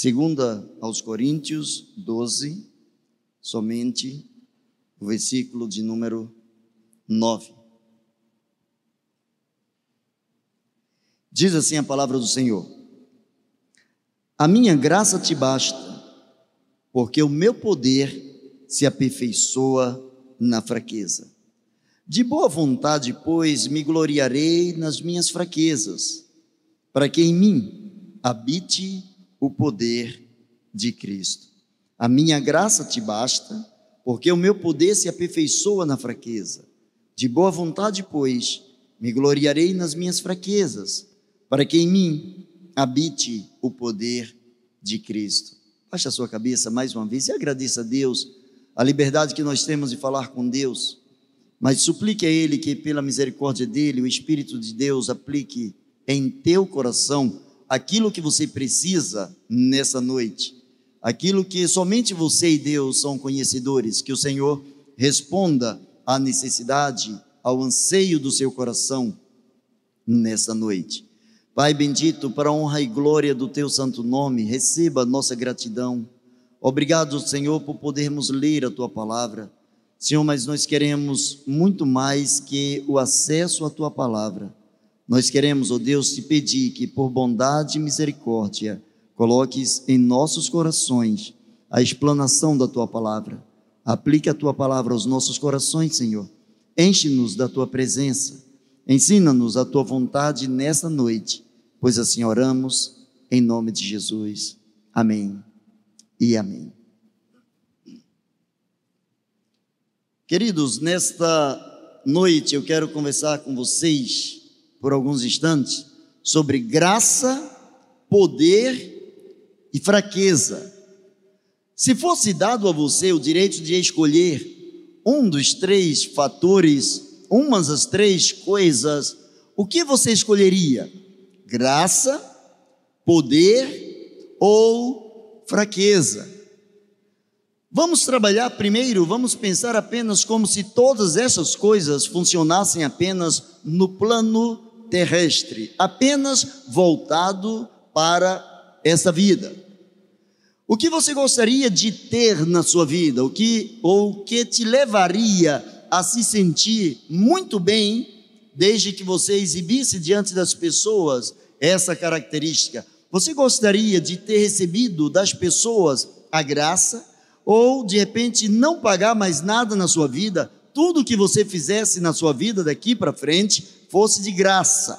Segunda aos Coríntios 12, somente o versículo de número 9. Diz assim a palavra do Senhor: A minha graça te basta, porque o meu poder se aperfeiçoa na fraqueza. De boa vontade, pois, me gloriarei nas minhas fraquezas, para que em mim habite o poder de Cristo. A minha graça te basta, porque o meu poder se aperfeiçoa na fraqueza. De boa vontade, pois, me gloriarei nas minhas fraquezas, para que em mim habite o poder de Cristo. Baixe a sua cabeça mais uma vez e agradeça a Deus a liberdade que nós temos de falar com Deus, mas suplique a Ele que, pela misericórdia dEle, o Espírito de Deus aplique em teu coração aquilo que você precisa nessa noite, aquilo que somente você e Deus são conhecedores, que o Senhor responda à necessidade, ao anseio do seu coração nessa noite. Pai bendito, para a honra e glória do teu santo nome, receba nossa gratidão Obrigado, Senhor, por podermos ler a tua palavra. Senhor, mas nós queremos muito mais que o acesso à tua palavra. Nós queremos, ó oh Deus, te pedir que, por bondade e misericórdia, coloques em nossos corações a explanação da tua palavra. Aplique a tua palavra aos nossos corações, Senhor. Enche-nos da tua presença. Ensina-nos a tua vontade nesta noite, pois assim oramos, em nome de Jesus. Amém e amém. Queridos, nesta noite eu quero conversar com vocês por alguns instantes sobre graça, poder e fraqueza. Se fosse dado a você o direito de escolher um dos três fatores, umas das três coisas, o que você escolheria? Graça, poder ou fraqueza. Vamos trabalhar primeiro, vamos pensar apenas como se todas essas coisas funcionassem apenas no plano terrestre, apenas voltado para essa vida. O que você gostaria de ter na sua vida? O que ou que te levaria a se sentir muito bem desde que você exibisse diante das pessoas essa característica? Você gostaria de ter recebido das pessoas a graça ou de repente não pagar mais nada na sua vida? Tudo que você fizesse na sua vida daqui para frente fosse de graça.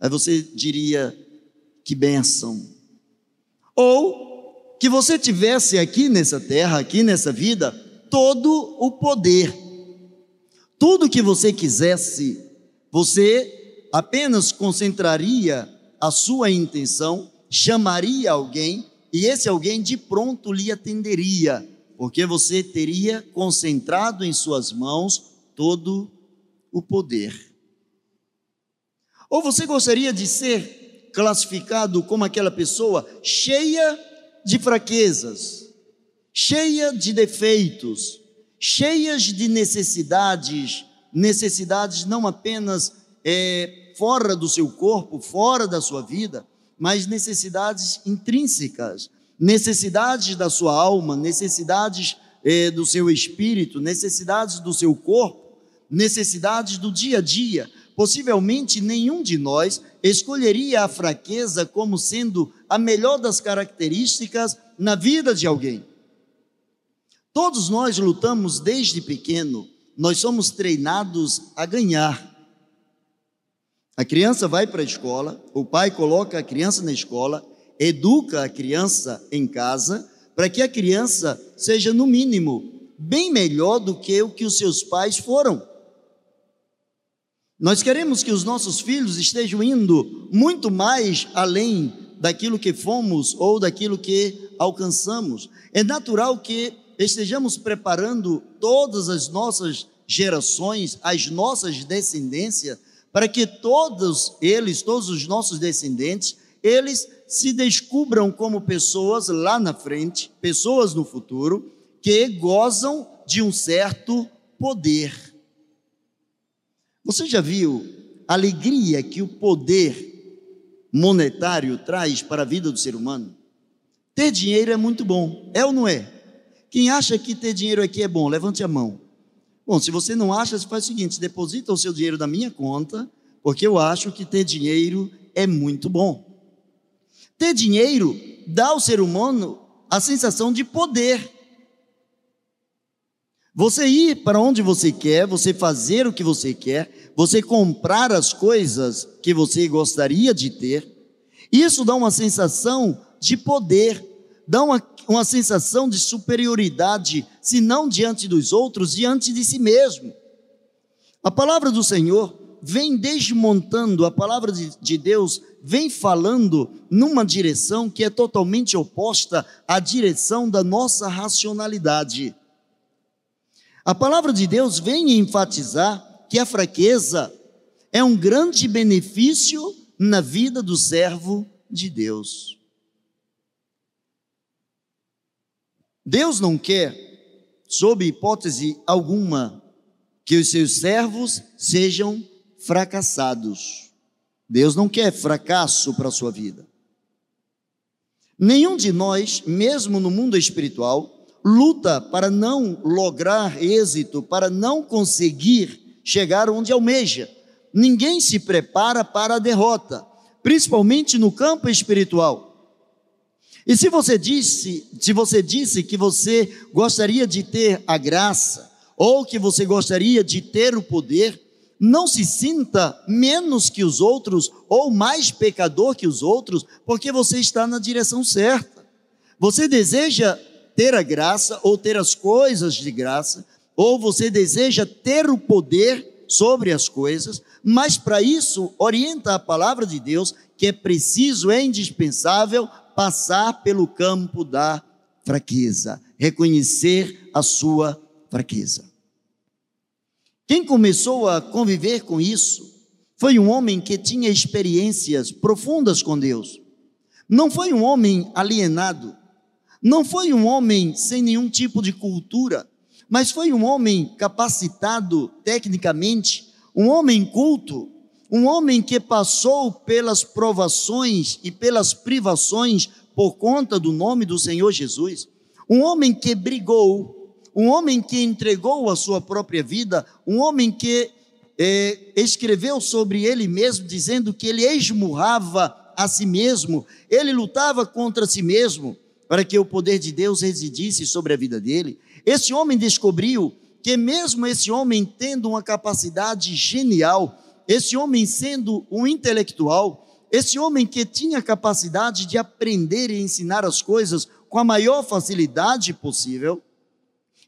Aí você diria: que benção. Ou que você tivesse aqui nessa terra, aqui nessa vida, todo o poder. Tudo que você quisesse, você apenas concentraria a sua intenção, chamaria alguém e esse alguém de pronto lhe atenderia, porque você teria concentrado em suas mãos todo o poder. Ou você gostaria de ser classificado como aquela pessoa cheia de fraquezas, cheia de defeitos, cheias de necessidades, necessidades não apenas é, fora do seu corpo, fora da sua vida, mas necessidades intrínsecas, necessidades da sua alma, necessidades eh, do seu espírito, necessidades do seu corpo, necessidades do dia a dia. Possivelmente nenhum de nós escolheria a fraqueza como sendo a melhor das características na vida de alguém. Todos nós lutamos desde pequeno, nós somos treinados a ganhar. A criança vai para a escola, o pai coloca a criança na escola, educa a criança em casa, para que a criança seja, no mínimo, bem melhor do que o que os seus pais foram. Nós queremos que os nossos filhos estejam indo muito mais além daquilo que fomos ou daquilo que alcançamos. É natural que estejamos preparando todas as nossas gerações, as nossas descendências, para que todos eles, todos os nossos descendentes, eles se descubram como pessoas lá na frente, pessoas no futuro, que gozam de um certo poder. Você já viu a alegria que o poder monetário traz para a vida do ser humano? Ter dinheiro é muito bom, é ou não é? Quem acha que ter dinheiro aqui é bom, levante a mão. Bom, se você não acha, você faz o seguinte: deposita o seu dinheiro na minha conta, porque eu acho que ter dinheiro é muito bom. Ter dinheiro dá ao ser humano a sensação de poder. Você ir para onde você quer, você fazer o que você quer, você comprar as coisas que você gostaria de ter, isso dá uma sensação de poder, dá uma, uma sensação de superioridade, se não diante dos outros, diante de si mesmo. A palavra do Senhor vem desmontando, a palavra de, de Deus vem falando numa direção que é totalmente oposta à direção da nossa racionalidade. A palavra de Deus vem enfatizar que a fraqueza é um grande benefício na vida do servo de Deus. Deus não quer, sob hipótese alguma, que os seus servos sejam fracassados. Deus não quer fracasso para a sua vida. Nenhum de nós, mesmo no mundo espiritual, luta para não lograr êxito, para não conseguir chegar onde almeja. Ninguém se prepara para a derrota, principalmente no campo espiritual. E se você disse, se você disse que você gostaria de ter a graça ou que você gostaria de ter o poder, não se sinta menos que os outros ou mais pecador que os outros, porque você está na direção certa. Você deseja ter a graça ou ter as coisas de graça, ou você deseja ter o poder sobre as coisas, mas para isso orienta a palavra de Deus que é preciso, é indispensável passar pelo campo da fraqueza, reconhecer a sua fraqueza. Quem começou a conviver com isso foi um homem que tinha experiências profundas com Deus. Não foi um homem alienado, não foi um homem sem nenhum tipo de cultura, mas foi um homem capacitado tecnicamente, um homem culto, um homem que passou pelas provações e pelas privações por conta do nome do Senhor Jesus, um homem que brigou, um homem que entregou a sua própria vida, um homem que é, escreveu sobre ele mesmo, dizendo que ele esmurrava a si mesmo, ele lutava contra si mesmo, para que o poder de Deus residisse sobre a vida dele. Esse homem descobriu que, mesmo esse homem tendo uma capacidade genial, esse homem sendo um intelectual, esse homem que tinha capacidade de aprender e ensinar as coisas com a maior facilidade possível,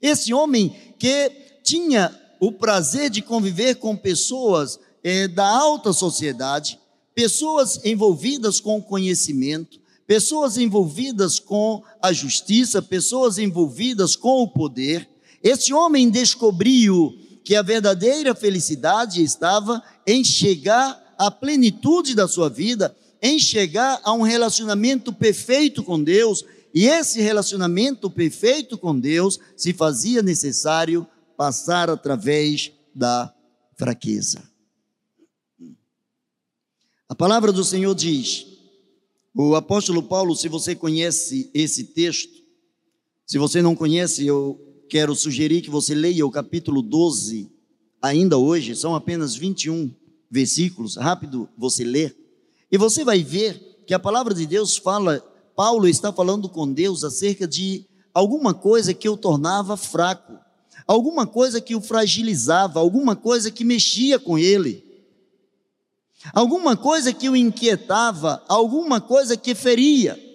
esse homem que tinha o prazer de conviver com pessoas eh, da alta sociedade, pessoas envolvidas com o conhecimento, pessoas envolvidas com a justiça, pessoas envolvidas com o poder. Esse homem descobriu que a verdadeira felicidade estava em chegar à plenitude da sua vida, em chegar a um relacionamento perfeito com Deus, e esse relacionamento perfeito com Deus se fazia necessário passar através da fraqueza. A palavra do Senhor diz, o apóstolo Paulo, se você conhece esse texto, se você não conhece, eu quero sugerir que você leia o capítulo 12, ainda hoje, são apenas 21 versículos, rápido você lê, e você vai ver que a palavra de Deus fala, Paulo está falando com Deus acerca de alguma coisa que o tornava fraco, alguma coisa que o fragilizava, alguma coisa que mexia com ele, alguma coisa que o inquietava, alguma coisa que feria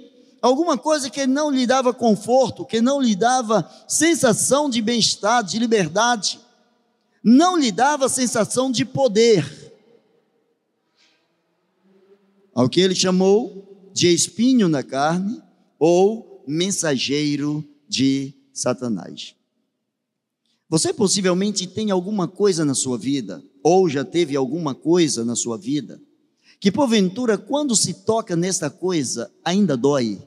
alguma coisa que não lhe dava conforto, que não lhe dava sensação de bem-estar, de liberdade, não lhe dava sensação de poder. Ao que ele chamou de espinho na carne ou mensageiro de Satanás. Você possivelmente tem alguma coisa na sua vida, ou já teve alguma coisa na sua vida, que porventura, quando se toca nesta coisa, ainda dói?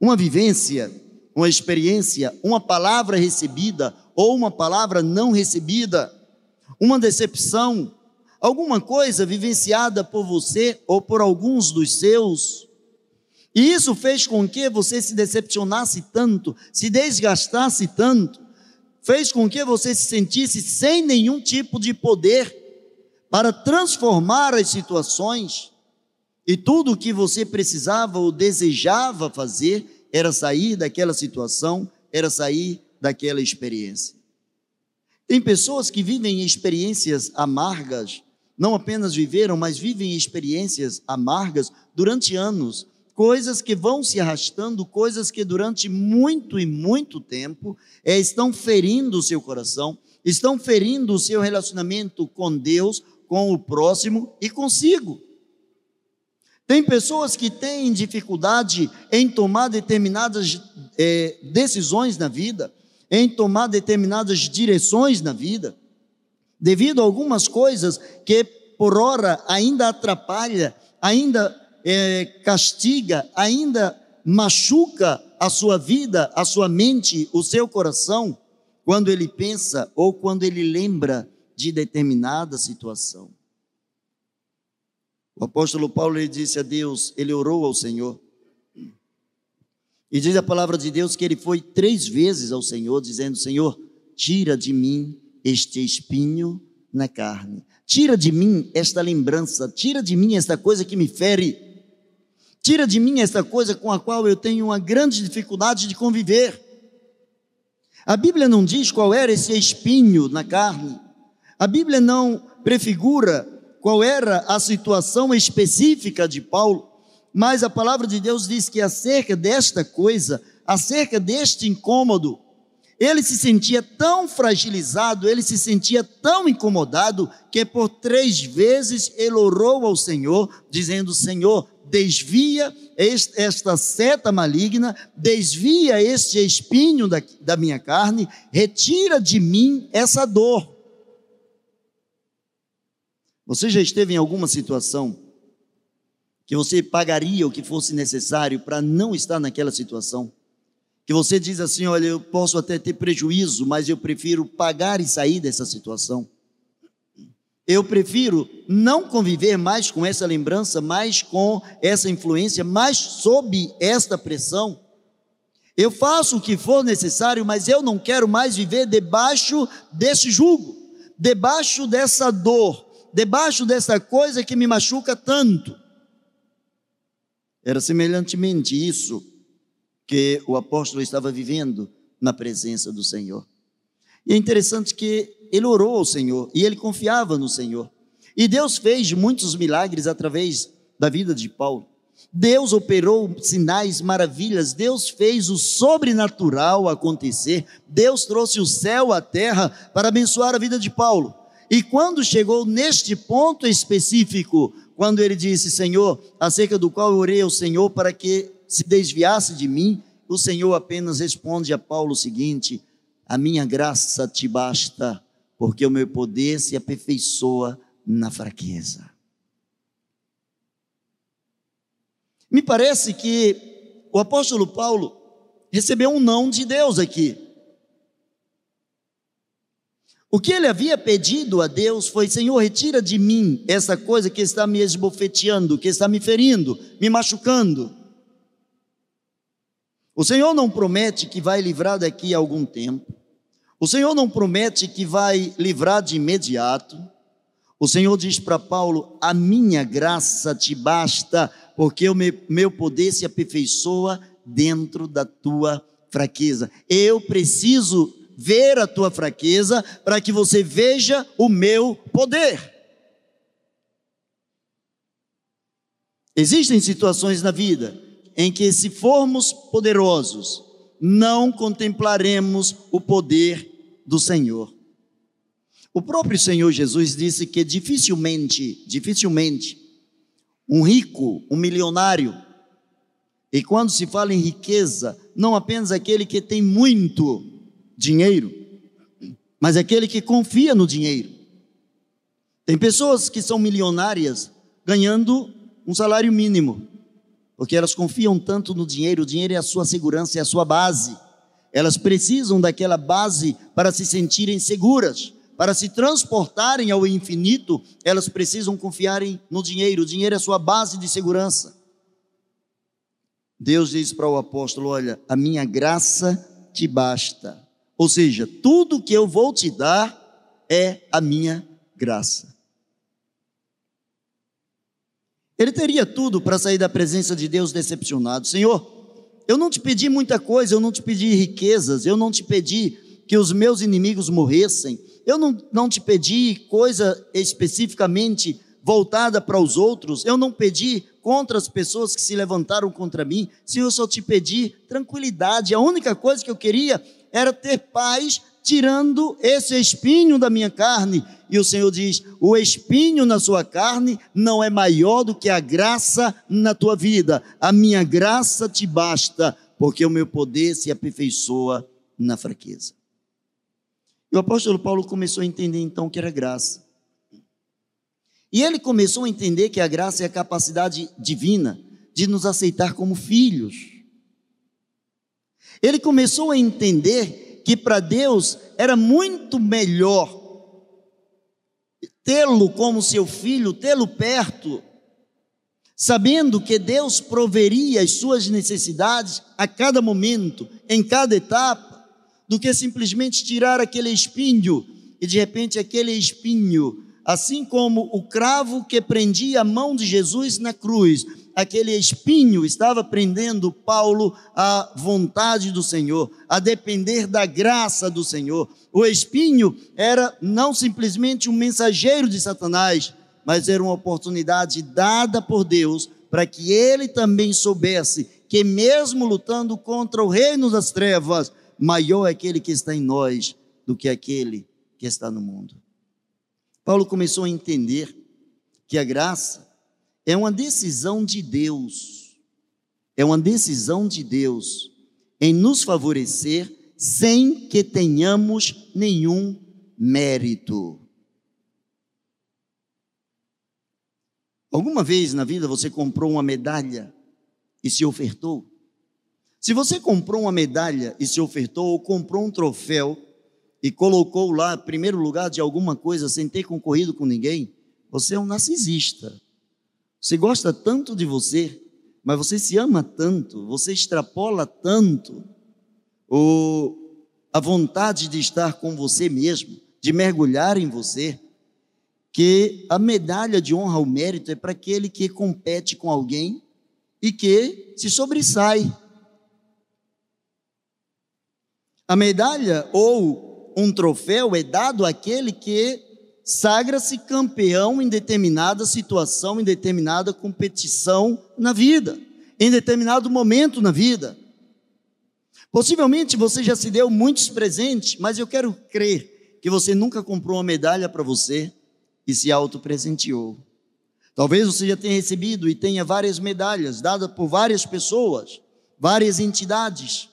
Uma vivência, uma experiência, uma palavra recebida ou uma palavra não recebida, uma decepção, alguma coisa vivenciada por você ou por alguns dos seus, E isso fez com que você se decepcionasse tanto, se desgastasse tanto, fez com que você se sentisse sem nenhum tipo de poder para transformar as situações. E tudo o que você precisava ou desejava fazer era sair daquela situação, era sair daquela experiência. Tem pessoas que vivem experiências amargas, não apenas viveram, mas vivem experiências amargas durante anos, coisas que vão se arrastando, coisas que durante muito e muito tempo é, estão ferindo o seu coração, estão ferindo o seu relacionamento com Deus, com o próximo e consigo. Tem pessoas que têm dificuldade em tomar determinadas é, decisões na vida, em tomar determinadas direções na vida, devido a algumas coisas que por hora ainda atrapalha, ainda é, castiga, ainda machuca a sua vida, a sua mente, o seu coração, quando ele pensa ou quando ele lembra de determinada situação. O apóstolo Paulo ele disse a Deus, ele orou ao Senhor, e diz a palavra de Deus que ele foi três vezes ao Senhor, dizendo: Senhor, tira de mim este espinho na carne, tira de mim esta lembrança, tira de mim esta coisa que me fere, tira de mim esta coisa com a qual eu tenho uma grande dificuldade de conviver. A Bíblia não diz qual era esse espinho na carne, a Bíblia não prefigura qual era a situação específica de Paulo, mas a palavra de Deus diz que acerca desta coisa, acerca deste incômodo, ele se sentia tão fragilizado, ele se sentia tão incomodado, que por três vezes ele orou ao Senhor, dizendo: Senhor, desvia esta seta maligna, desvia este espinho da, da minha carne, retira de mim essa dor. Você já esteve em alguma situação que você pagaria o que fosse necessário para não estar naquela situação. Que você diz assim: olha, eu posso até ter prejuízo, mas eu prefiro pagar e sair dessa situação. Eu prefiro não conviver mais com essa lembrança, mais com essa influência, mais sob esta pressão. Eu faço o que for necessário, mas eu não quero mais viver debaixo desse jugo, debaixo dessa dor, debaixo dessa coisa que me machuca tanto. Era semelhantemente isso que o apóstolo estava vivendo na presença do Senhor. E é interessante que ele orou ao Senhor e ele confiava no Senhor. E Deus fez muitos milagres através da vida de Paulo. Deus operou sinais, maravilhas, Deus fez o sobrenatural acontecer, Deus trouxe o céu à terra para abençoar a vida de Paulo. E quando chegou neste ponto específico, quando ele disse: Senhor, acerca do qual eu orei ao Senhor para que se desviasse de mim, o Senhor apenas responde a Paulo o seguinte: A minha graça te basta, porque o meu poder se aperfeiçoa na fraqueza. Me parece que o apóstolo Paulo recebeu um não de Deus aqui. O que ele havia pedido a Deus foi: Senhor, retira de mim essa coisa que está me esbofeteando, que está me ferindo, me machucando. O Senhor não promete que vai livrar daqui a algum tempo. O Senhor não promete que vai livrar de imediato. O Senhor diz para Paulo: A minha graça te basta, porque o meu poder se aperfeiçoa dentro da tua fraqueza. Eu preciso ver a tua fraqueza, para que você veja o meu poder. Existem situações na vida em que, se formos poderosos, não contemplaremos o poder do Senhor. O próprio Senhor Jesus disse que dificilmente, dificilmente, um rico, um milionário, e quando se fala em riqueza, não apenas aquele que tem muito, dinheiro, mas aquele que confia no dinheiro. Tem pessoas que são milionárias ganhando um salário mínimo, porque elas confiam tanto no dinheiro, o dinheiro é a sua segurança, é a sua base. Elas precisam daquela base para se sentirem seguras, para se transportarem ao infinito, elas precisam confiar no dinheiro. O dinheiro é a sua base de segurança. Deus diz para o apóstolo: Olha, a minha graça te basta. Ou seja, tudo que eu vou te dar é a minha graça. Ele teria tudo para sair da presença de Deus decepcionado. Senhor, eu não te pedi muita coisa, eu não te pedi riquezas, eu não te pedi que os meus inimigos morressem, eu não, não te pedi coisa especificamente voltada para os outros, eu não pedi contra as pessoas que se levantaram contra mim, Senhor, eu só te pedi tranquilidade, a única coisa que eu queria era ter paz, tirando esse espinho da minha carne. E o Senhor diz: o espinho na sua carne não é maior do que a graça na tua vida. A minha graça te basta, porque o meu poder se aperfeiçoa na fraqueza. E o apóstolo Paulo começou a entender então que era graça. E ele começou a entender que a graça é a capacidade divina de nos aceitar como filhos. Ele começou a entender que para Deus era muito melhor tê-lo como seu filho, tê-lo perto, sabendo que Deus proveria as suas necessidades a cada momento, em cada etapa, do que simplesmente tirar aquele espinho e de repente aquele espinho, assim como o cravo que prendia a mão de Jesus na cruz, aquele espinho estava prendendo Paulo à vontade do Senhor, a depender da graça do Senhor. O espinho era não simplesmente um mensageiro de Satanás, mas era uma oportunidade dada por Deus para que ele também soubesse que, mesmo lutando contra o reino das trevas, maior é aquele que está em nós do que aquele que está no mundo. Paulo começou a entender que a graça é uma decisão de Deus, é uma decisão de Deus em nos favorecer sem que tenhamos nenhum mérito. Alguma vez na vida você comprou uma medalha e se ofertou? Se você comprou uma medalha e se ofertou, ou comprou um troféu e colocou lá primeiro lugar de alguma coisa sem ter concorrido com ninguém, você é um narcisista. Você gosta tanto de você, mas você se ama tanto, você extrapola tanto o, a vontade de estar com você mesmo, de mergulhar em você, que a medalha de honra ao mérito é para aquele que compete com alguém e que se sobressai. A medalha ou um troféu é dado àquele que sagra-se campeão em determinada situação, em determinada competição na vida, em determinado momento na vida. Possivelmente você já se deu muitos presentes, mas eu quero crer que você nunca comprou uma medalha para você e se auto-presenteou. Talvez você já tenha recebido e tenha várias medalhas dadas por várias pessoas, várias entidades,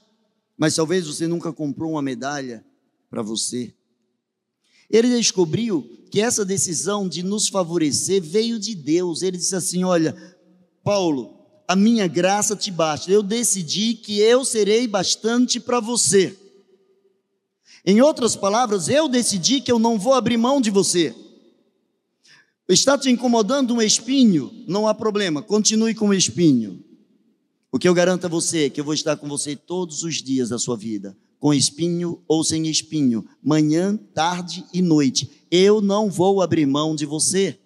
mas talvez você nunca comprou uma medalha para você. Ele descobriu que essa decisão de nos favorecer veio de Deus. Ele disse assim: Olha, Paulo, a minha graça te basta. Eu decidi que eu serei bastante para você. Em outras palavras, eu decidi que eu não vou abrir mão de você. Está te incomodando um espinho? Não há problema, continue com o espinho. O que eu garanto a você é que eu vou estar com você todos os dias da sua vida com espinho ou sem espinho, manhã, tarde e noite. Eu não vou abrir mão de você.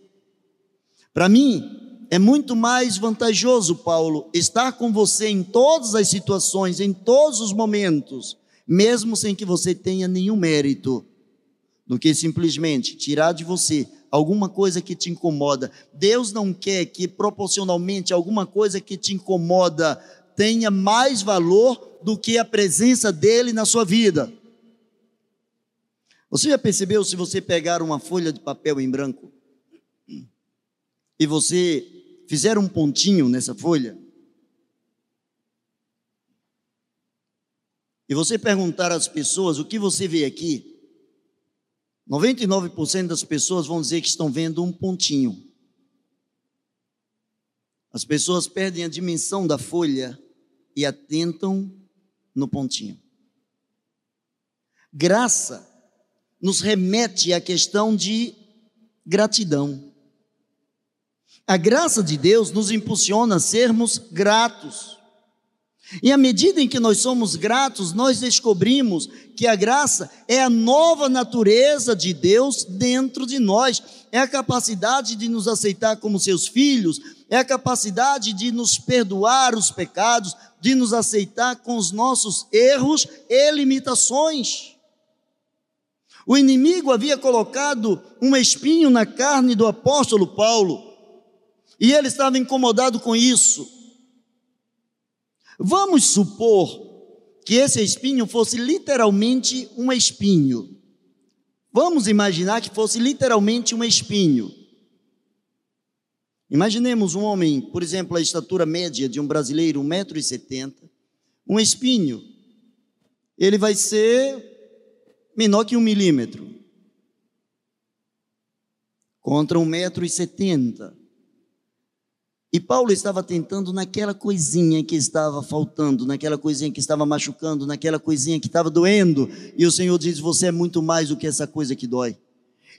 Para mim, é muito mais vantajoso, Paulo, estar com você em todas as situações, em todos os momentos, mesmo sem que você tenha nenhum mérito, do que simplesmente tirar de você alguma coisa que te incomoda. Deus não quer que proporcionalmente alguma coisa que te incomoda tenha mais valor do que a presença dele na sua vida. Você já percebeu se você pegar uma folha de papel em branco e você fizer um pontinho nessa folha e você perguntar às pessoas o que você vê aqui, 99% das pessoas vão dizer que estão vendo um pontinho. As pessoas perdem a dimensão da folha e atentam no pontinho. Graça nos remete à questão de gratidão. A graça de Deus nos impulsiona a sermos gratos. E à medida em que nós somos gratos, nós descobrimos que a graça é a nova natureza de Deus dentro de nós, é a capacidade de nos aceitar como seus filhos, é a capacidade de nos perdoar os pecados, de nos aceitar com os nossos erros e limitações. O inimigo havia colocado um espinho na carne do apóstolo Paulo, e ele estava incomodado com isso. Vamos supor que esse espinho fosse literalmente um espinho. Vamos imaginar que fosse literalmente um espinho. Imaginemos um homem, por exemplo, a estatura média de um brasileiro, 1,70m, um espinho. Ele vai ser menor que um milímetro. Contra 1,70m. E Paulo estava tentando naquela coisinha que estava faltando, naquela coisinha que estava machucando, naquela coisinha que estava doendo. E o Senhor diz: Você é muito mais do que essa coisa que dói.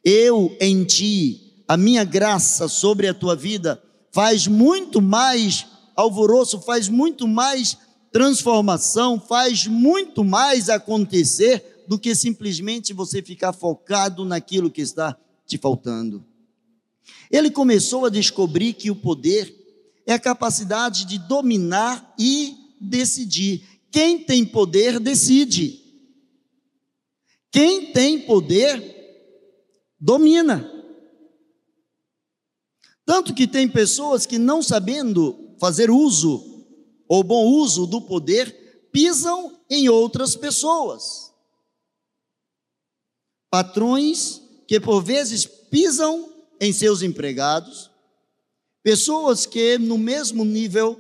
Eu em ti, a minha graça sobre a tua vida, faz muito mais alvoroço, faz muito mais transformação, faz muito mais acontecer do que simplesmente você ficar focado naquilo que está te faltando. Ele começou a descobrir que o poder é a capacidade de dominar e decidir. Quem tem poder, decide. Quem tem poder, domina. Tanto que tem pessoas que, não sabendo fazer uso, ou bom uso do poder, pisam em outras pessoas. Patrões que, por vezes, pisam em seus empregados, Pessoas que no mesmo nível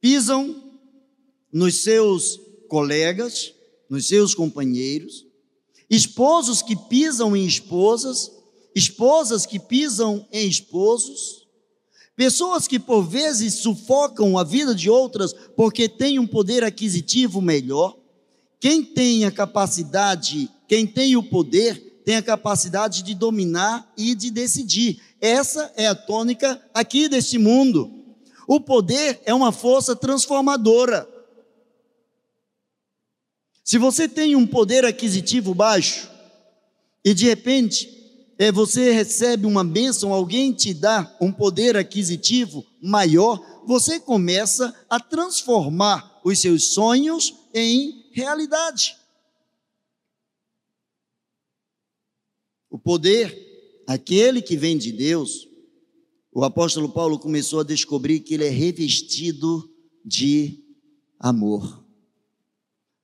pisam nos seus colegas, nos seus companheiros, esposos que pisam em esposas, esposas que pisam em esposos, pessoas que por vezes sufocam a vida de outras porque têm um poder aquisitivo melhor. Quem tem a capacidade, quem tem o poder, tem a capacidade de dominar e de decidir. Essa é a tônica aqui deste mundo. O poder é uma força transformadora. Se você tem um poder aquisitivo baixo e de repente é, você recebe uma bênção, alguém te dá um poder aquisitivo maior, você começa a transformar os seus sonhos em realidade. O poder Aquele que vem de Deus, o apóstolo Paulo começou a descobrir que ele é revestido de amor.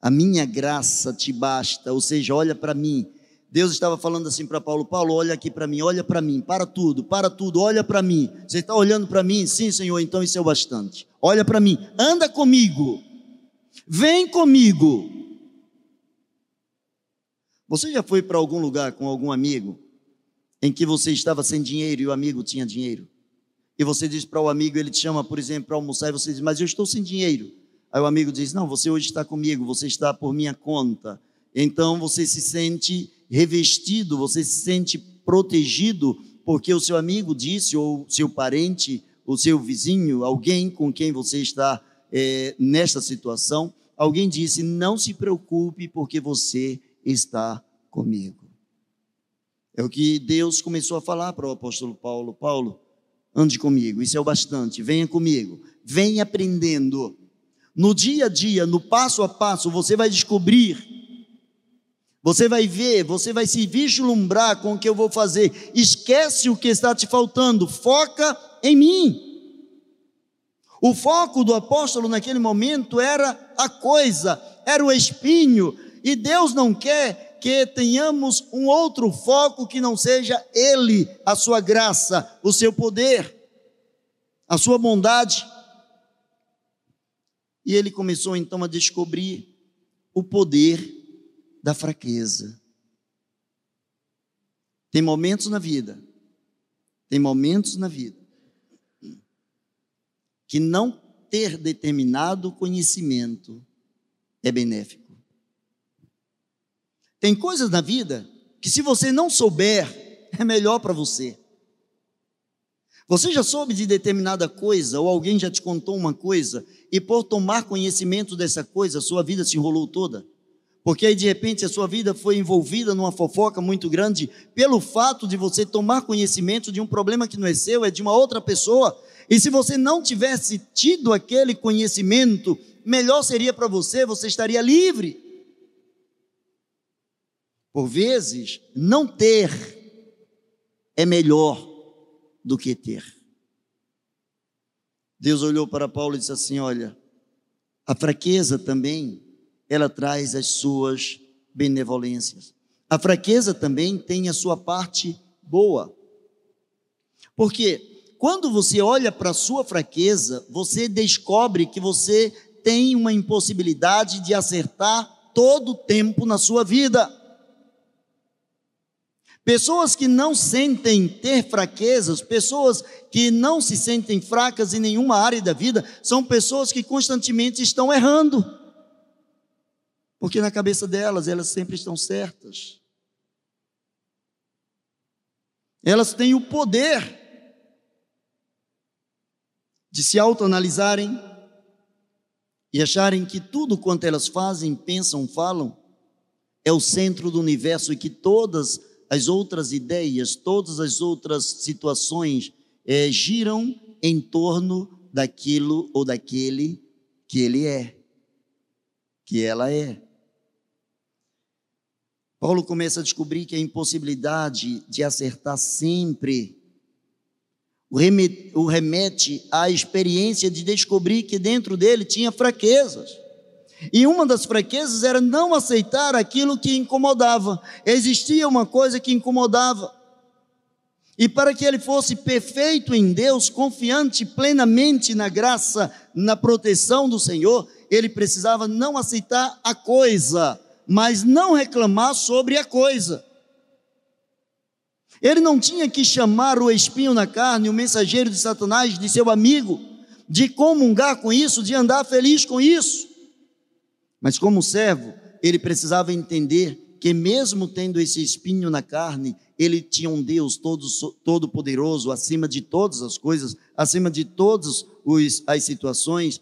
A minha graça te basta, ou seja, olha para mim. Deus estava falando assim para Paulo: Paulo, olha aqui para mim, olha para mim, para tudo, para tudo, olha para mim. Você está olhando para mim? Sim, Senhor, então isso é o bastante. Olha para mim, anda comigo, vem comigo. Você já foi para algum lugar com algum amigo em que você estava sem dinheiro e o amigo tinha dinheiro. E você diz para o amigo, ele te chama, por exemplo, para almoçar, e você diz, mas eu estou sem dinheiro. Aí o amigo diz, não, você hoje está comigo, você está por minha conta. Então você se sente revestido, você se sente protegido, porque o seu amigo disse, ou seu parente, o seu vizinho, alguém com quem você está é, nesta situação, alguém disse, não se preocupe, porque você está comigo. É o que Deus começou a falar para o apóstolo Paulo: Paulo, ande comigo, isso é o bastante, venha comigo, venha aprendendo. No dia a dia, no passo a passo, você vai descobrir, você vai ver, você vai se vislumbrar com o que eu vou fazer. Esquece o que está te faltando, foca em mim. O foco do apóstolo naquele momento era a coisa, era o espinho, e Deus não quer que tenhamos um outro foco que não seja Ele, a sua graça, o seu poder, a sua bondade. E ele começou então a descobrir o poder da fraqueza. Tem momentos na vida, tem momentos na vida, que não ter determinado conhecimento é benéfico. Tem coisas na vida que, se você não souber, é melhor para você. Você já soube de determinada coisa, ou alguém já te contou uma coisa, e por tomar conhecimento dessa coisa, sua vida se enrolou toda? Porque aí de repente a sua vida foi envolvida numa fofoca muito grande pelo fato de você tomar conhecimento de um problema que não é seu, é de uma outra pessoa. E se você não tivesse tido aquele conhecimento, melhor seria para você, você estaria livre. Por vezes, não ter é melhor do que ter. Deus olhou para Paulo e disse assim: Olha, a fraqueza também ela traz as suas benevolências. A fraqueza também tem a sua parte boa. Porque quando você olha para a sua fraqueza, você descobre que você tem uma impossibilidade de acertar todo o tempo na sua vida. Pessoas que não sentem ter fraquezas, pessoas que não se sentem fracas em nenhuma área da vida, são pessoas que constantemente estão errando. Porque na cabeça delas, elas sempre estão certas. Elas têm o poder de se autoanalisarem e acharem que tudo quanto elas fazem, pensam, falam, é o centro do universo e que todas as outras ideias, todas as outras situações é, giram em torno daquilo ou daquele que ele é, que ela é. Paulo começa a descobrir que a impossibilidade de acertar sempre o remete à experiência de descobrir que dentro dele tinha fraquezas. E uma das fraquezas era não aceitar aquilo que incomodava. Existia uma coisa que incomodava. E para que ele fosse perfeito em Deus, confiante plenamente na graça, na proteção do Senhor, ele precisava não aceitar a coisa, mas não reclamar sobre a coisa. Ele não tinha que chamar o espinho na carne, o mensageiro de Satanás, de seu amigo, de comungar com isso, de andar feliz com isso. Mas como servo, ele precisava entender que mesmo tendo esse espinho na carne, ele tinha um Deus todo, todo poderoso, acima de todas as coisas, acima de todas as situações,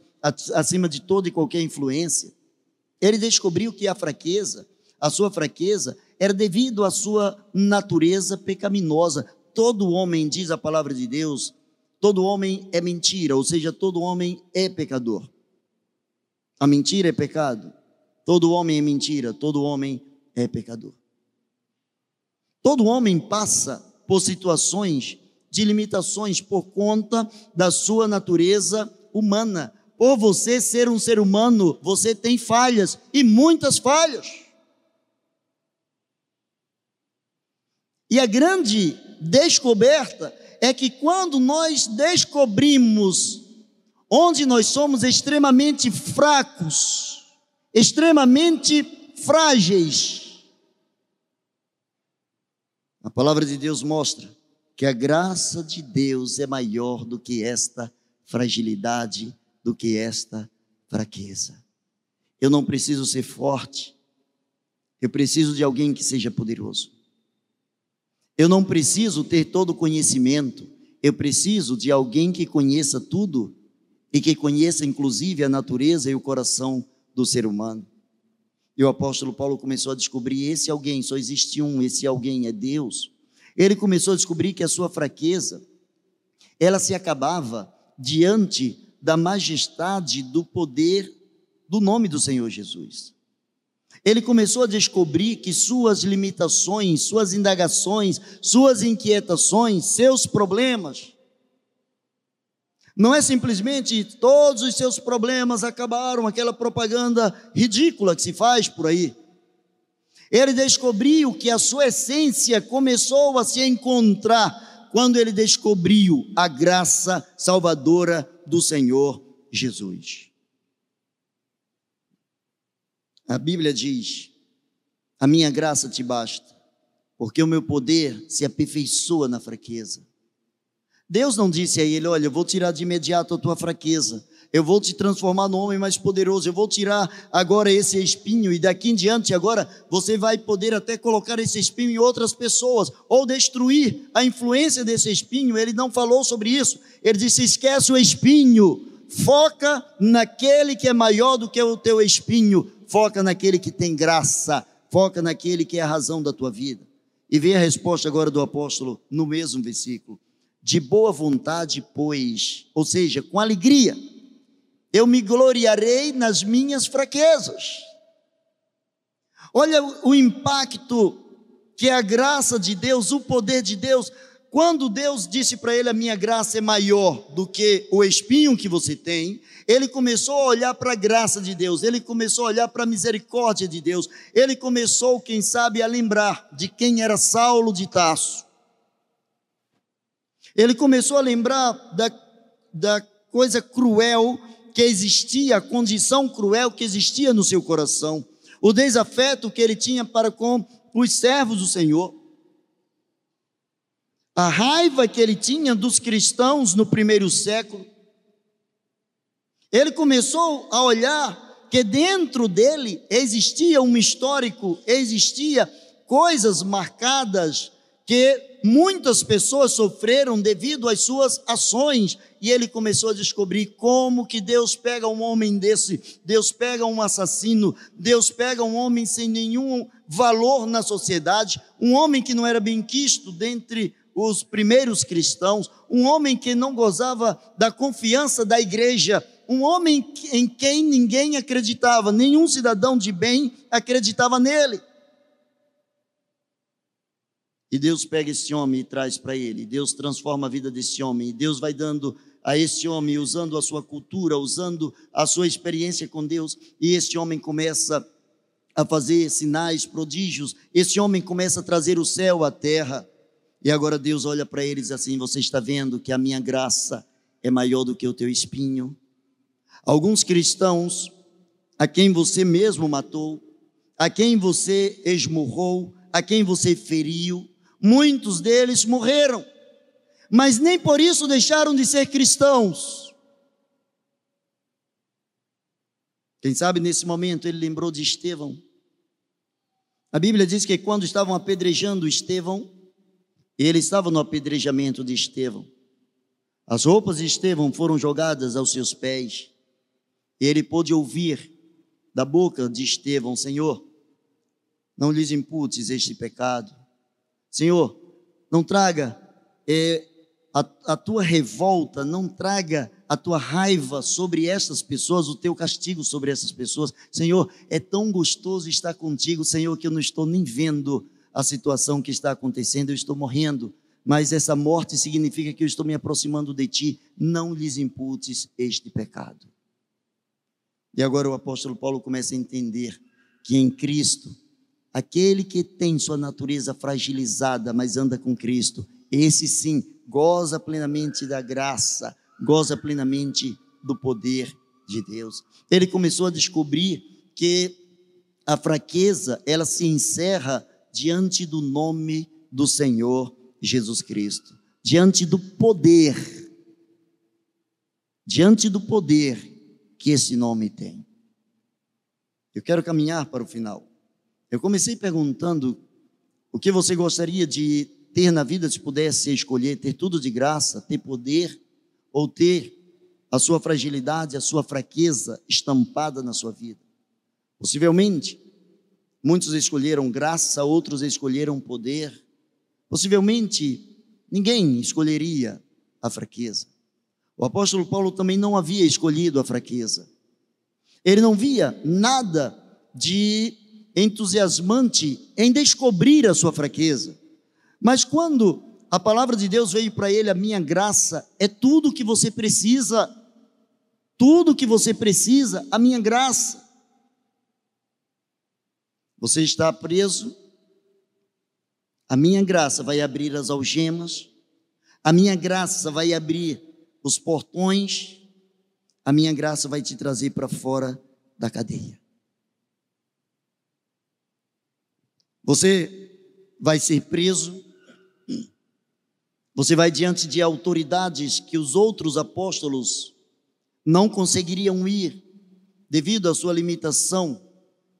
acima de toda e qualquer influência. Ele descobriu que a fraqueza, a sua fraqueza, era devido à sua natureza pecaminosa. Todo homem, diz a palavra de Deus, todo homem é mentira, ou seja, todo homem é pecador. A mentira é pecado. Todo homem é mentira, todo homem é pecador. Todo homem passa por situações de limitações por conta da sua natureza humana. Por você ser um ser humano, você tem falhas e muitas falhas. E a grande descoberta é que quando nós descobrimos onde nós somos extremamente fracos, extremamente frágeis, a palavra de Deus mostra que a graça de Deus é maior do que esta fragilidade do que esta fraqueza. Eu não preciso ser forte, eu preciso de alguém que seja poderoso. Eu não preciso ter todo o conhecimento, eu preciso de alguém que conheça tudo e que conheça inclusive a natureza e o coração do ser humano. E o apóstolo Paulo começou a descobrir esse alguém, só existe um, esse alguém é Deus. Ele começou a descobrir que a sua fraqueza, ela se acabava diante da majestade do poder do nome do Senhor Jesus. Ele começou a descobrir que suas limitações, suas indagações, suas inquietações, seus problemas, não é simplesmente todos os seus problemas acabaram, aquela propaganda ridícula que se faz por aí. Ele descobriu que a sua essência começou a se encontrar quando ele descobriu a graça salvadora do Senhor Jesus. A Bíblia diz: A minha graça te basta, porque o meu poder se aperfeiçoa na fraqueza. Deus não disse a ele: Olha, eu vou tirar de imediato a tua fraqueza, eu vou te transformar no homem mais poderoso, eu vou tirar agora esse espinho e daqui em diante agora você vai poder até colocar esse espinho em outras pessoas ou destruir a influência desse espinho. Ele não falou sobre isso. Ele disse: esquece o espinho, foca naquele que é maior do que o teu espinho, foca naquele que tem graça, foca naquele que é a razão da tua vida. E vem a resposta agora do apóstolo no mesmo versículo. De boa vontade, pois, ou seja, com alegria eu me gloriarei nas minhas fraquezas. Olha o impacto que é a graça de Deus, o poder de Deus. Quando Deus disse para ele: A minha graça é maior do que o espinho que você tem, ele começou a olhar para a graça de Deus, ele começou a olhar para a misericórdia de Deus, ele começou, quem sabe, a lembrar de quem era Saulo de Tarso. Ele começou a lembrar da, da coisa cruel que existia, a condição cruel que existia no seu coração, o desafeto que ele tinha para com os servos do Senhor, a raiva que ele tinha dos cristãos no primeiro século. Ele começou a olhar que dentro dele existia um histórico, existia coisas marcadas que muitas pessoas sofreram devido às suas ações, e ele começou a descobrir como que Deus pega um homem desse, Deus pega um assassino, Deus pega um homem sem nenhum valor na sociedade, um homem que não era bem quisto dentre os primeiros cristãos, um homem que não gozava da confiança da igreja, um homem em quem ninguém acreditava, nenhum cidadão de bem acreditava nele. E Deus pega esse homem e traz para ele. Deus transforma a vida desse homem. E Deus vai dando a esse homem, usando a sua cultura, usando a sua experiência com Deus. E esse homem começa a fazer sinais, prodígios. Esse homem começa a trazer o céu à terra. E agora Deus olha para ele e diz assim: Você está vendo que a minha graça é maior do que o teu espinho? Alguns cristãos, a quem você mesmo matou, a quem você esmurrou, a quem você feriu, Muitos deles morreram, mas nem por isso deixaram de ser cristãos. Quem sabe nesse momento ele lembrou de Estevão. A Bíblia diz que quando estavam apedrejando Estevão, ele estava no apedrejamento de Estevão. As roupas de Estevão foram jogadas aos seus pés. E ele pôde ouvir da boca de Estevão: Senhor, não lhes imputes este pecado. Senhor, não traga é, a, a tua revolta, não traga a tua raiva sobre essas pessoas, o teu castigo sobre essas pessoas. Senhor, é tão gostoso estar contigo, Senhor, que eu não estou nem vendo a situação que está acontecendo, eu estou morrendo. Mas essa morte significa que eu estou me aproximando de ti. Não lhes imputes este pecado. E agora o apóstolo Paulo começa a entender que em Cristo Aquele que tem sua natureza fragilizada, mas anda com Cristo, esse sim goza plenamente da graça, goza plenamente do poder de Deus. Ele começou a descobrir que a fraqueza, ela se encerra diante do nome do Senhor Jesus Cristo, diante do poder, diante do poder que esse nome tem. Eu quero caminhar para o final. Eu comecei perguntando o que você gostaria de ter na vida se pudesse escolher, ter tudo de graça, ter poder ou ter a sua fragilidade, a sua fraqueza estampada na sua vida. Possivelmente, muitos escolheram graça, outros escolheram poder. Possivelmente, ninguém escolheria a fraqueza. O apóstolo Paulo também não havia escolhido a fraqueza. Ele não via nada de entusiasmante em descobrir a sua fraqueza. Mas quando a palavra de Deus veio para ele, a minha graça é tudo que você precisa, tudo que você precisa, a minha graça. Você está preso, a minha graça vai abrir as algemas, a minha graça vai abrir os portões, a minha graça vai te trazer para fora da cadeia. Você vai ser preso, você vai diante de autoridades que os outros apóstolos não conseguiriam ir devido à sua limitação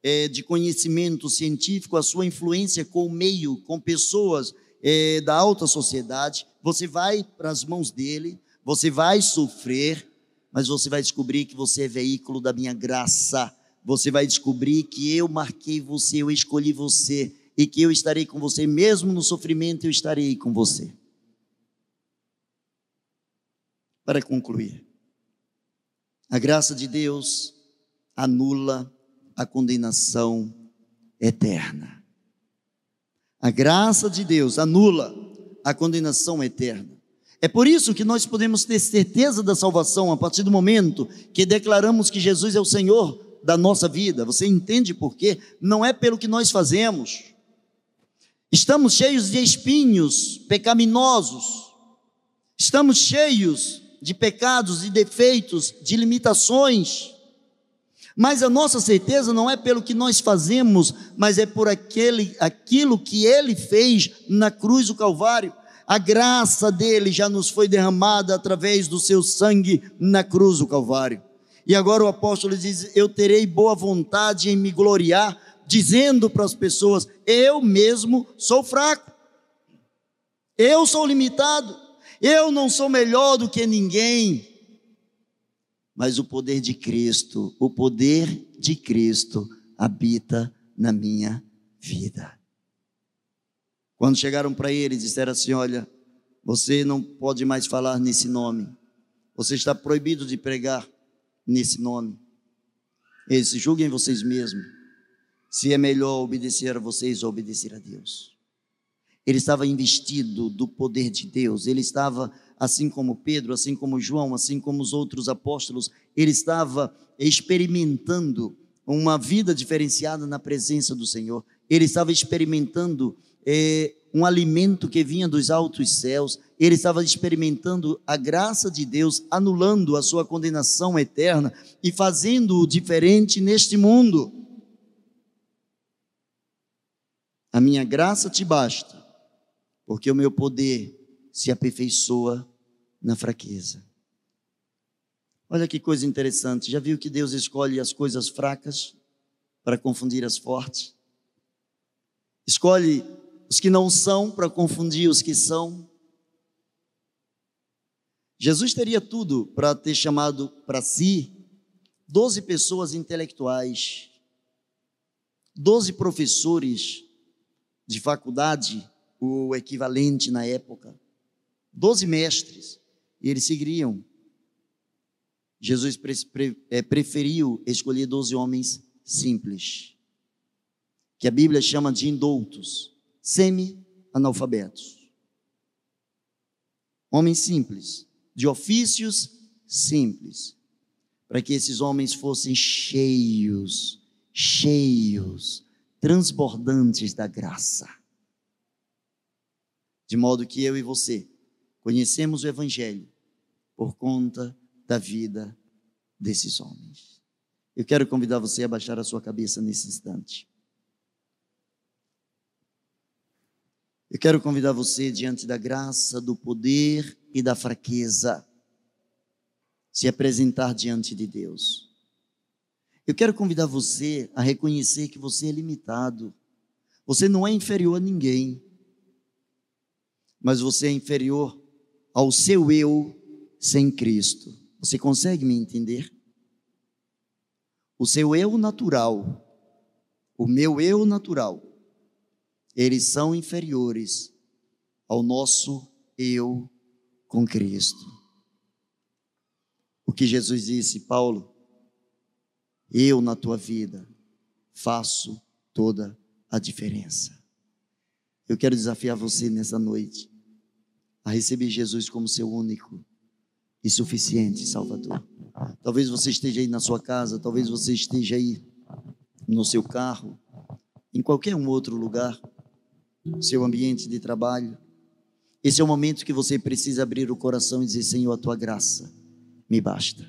é, de conhecimento científico, a sua influência com o meio, com pessoas é, da alta sociedade. Você vai para as mãos dele, você vai sofrer, mas você vai descobrir que você é veículo da minha graça. Você vai descobrir que eu marquei você, eu escolhi você e que eu estarei com você, mesmo no sofrimento, eu estarei com você. Para concluir, a graça de Deus anula a condenação eterna. A graça de Deus anula a condenação eterna. É por isso que nós podemos ter certeza da salvação a partir do momento que declaramos que Jesus é o Senhor da nossa vida. Você entende por quê? Não é pelo que nós fazemos. Estamos cheios de espinhos pecaminosos. Estamos cheios de pecados e defeitos, de limitações. Mas a nossa certeza não é pelo que nós fazemos, mas é por aquele, aquilo que ele fez na cruz do Calvário. A graça dele já nos foi derramada através do seu sangue na cruz do Calvário. E agora o apóstolo diz: Eu terei boa vontade em me gloriar, dizendo para as pessoas: Eu mesmo sou fraco, eu sou limitado, eu não sou melhor do que ninguém. Mas o poder de Cristo, o poder de Cristo habita na minha vida. Quando chegaram para ele disseram assim: Olha, você não pode mais falar nesse nome, você está proibido de pregar nesse nome. Eles julguem vocês mesmos, se é melhor obedecer a vocês ou obedecer a Deus. Ele estava investido do poder de Deus, ele estava assim como Pedro, assim como João, assim como os outros apóstolos, ele estava experimentando uma vida diferenciada na presença do Senhor. Ele estava experimentando é, um alimento que vinha dos altos céus. Ele estava experimentando a graça de Deus, anulando a sua condenação eterna e fazendo-o diferente neste mundo. A minha graça te basta, porque o meu poder se aperfeiçoa na fraqueza. Olha que coisa interessante. Já viu que Deus escolhe as coisas fracas para confundir as fortes? Escolhe os que não são para confundir os que são. Jesus teria tudo para ter chamado para si doze pessoas intelectuais, doze professores de faculdade, o equivalente na época, doze mestres, e eles seguiriam. Jesus é, preferiu escolher doze homens simples, que a Bíblia chama de indoutos, semi-analfabetos. Homens simples, de ofícios simples, para que esses homens fossem cheios, cheios, transbordantes da graça. De modo que eu e você Conhecemos o Evangelho por conta da vida desses homens. Eu quero convidar você a baixar a sua cabeça nesse instante. Eu quero convidar você, diante da graça, do poder e da fraqueza, se apresentar diante de Deus. Eu quero convidar você a reconhecer que você é limitado. Você não é inferior a ninguém, mas você é inferior ao seu eu sem Cristo. Você consegue me entender? O seu eu natural, o meu eu natural, eles são inferiores ao nosso eu com Cristo. O que Jesus disse, Paulo, eu na tua vida faço toda a diferença. Eu quero desafiar você nessa noite a receber Jesus como seu único e suficiente Salvador. Talvez você esteja aí na sua casa, talvez você esteja aí no seu carro, em qualquer um outro lugar, seu ambiente de trabalho. Esse é o momento que você precisa abrir o coração e dizer: Senhor, a tua graça me basta.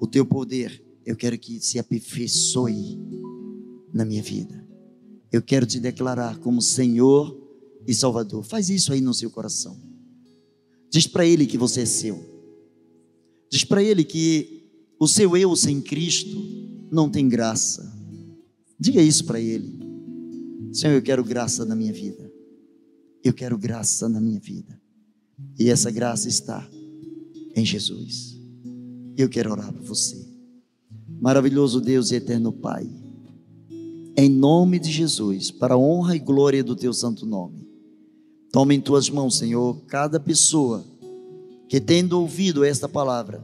O teu poder, eu quero que se aperfeiçoe na minha vida. Eu quero te declarar como Senhor e Salvador. Faz isso aí no seu coração. Diz para Ele que você é seu. Diz para ele que o seu eu sem Cristo não tem graça. Diga isso para ele. Senhor, eu quero graça na minha vida. Eu quero graça na minha vida. E essa graça está em Jesus. Eu quero orar por você. Maravilhoso Deus e eterno Pai. Em nome de Jesus, para a honra e glória do teu santo nome. Toma em tuas mãos, Senhor, cada pessoa que tendo ouvido esta palavra,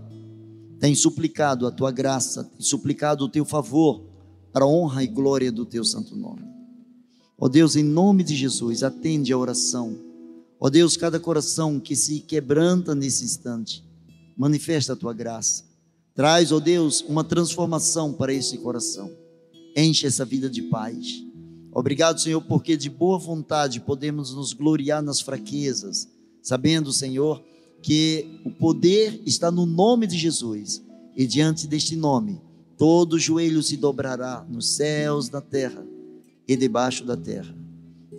tem suplicado a tua graça, tem suplicado o teu favor para a honra e glória do teu santo nome. Ó Deus, em nome de Jesus, atende a oração. Ó Deus, cada coração que se quebranta nesse instante, manifesta a tua graça. Traz, ó Deus, uma transformação para esse coração. Enche essa vida de paz. Obrigado, Senhor, porque de boa vontade podemos nos gloriar nas fraquezas, sabendo, Senhor, que o poder está no nome de Jesus e diante deste nome todo joelho se dobrará nos céus, na terra e debaixo da terra.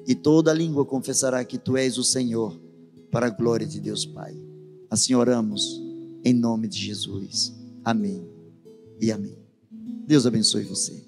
E toda língua confessará que tu és o Senhor, para a glória de Deus Pai. Assim oramos, em nome de Jesus. Amém e amém. Deus abençoe você.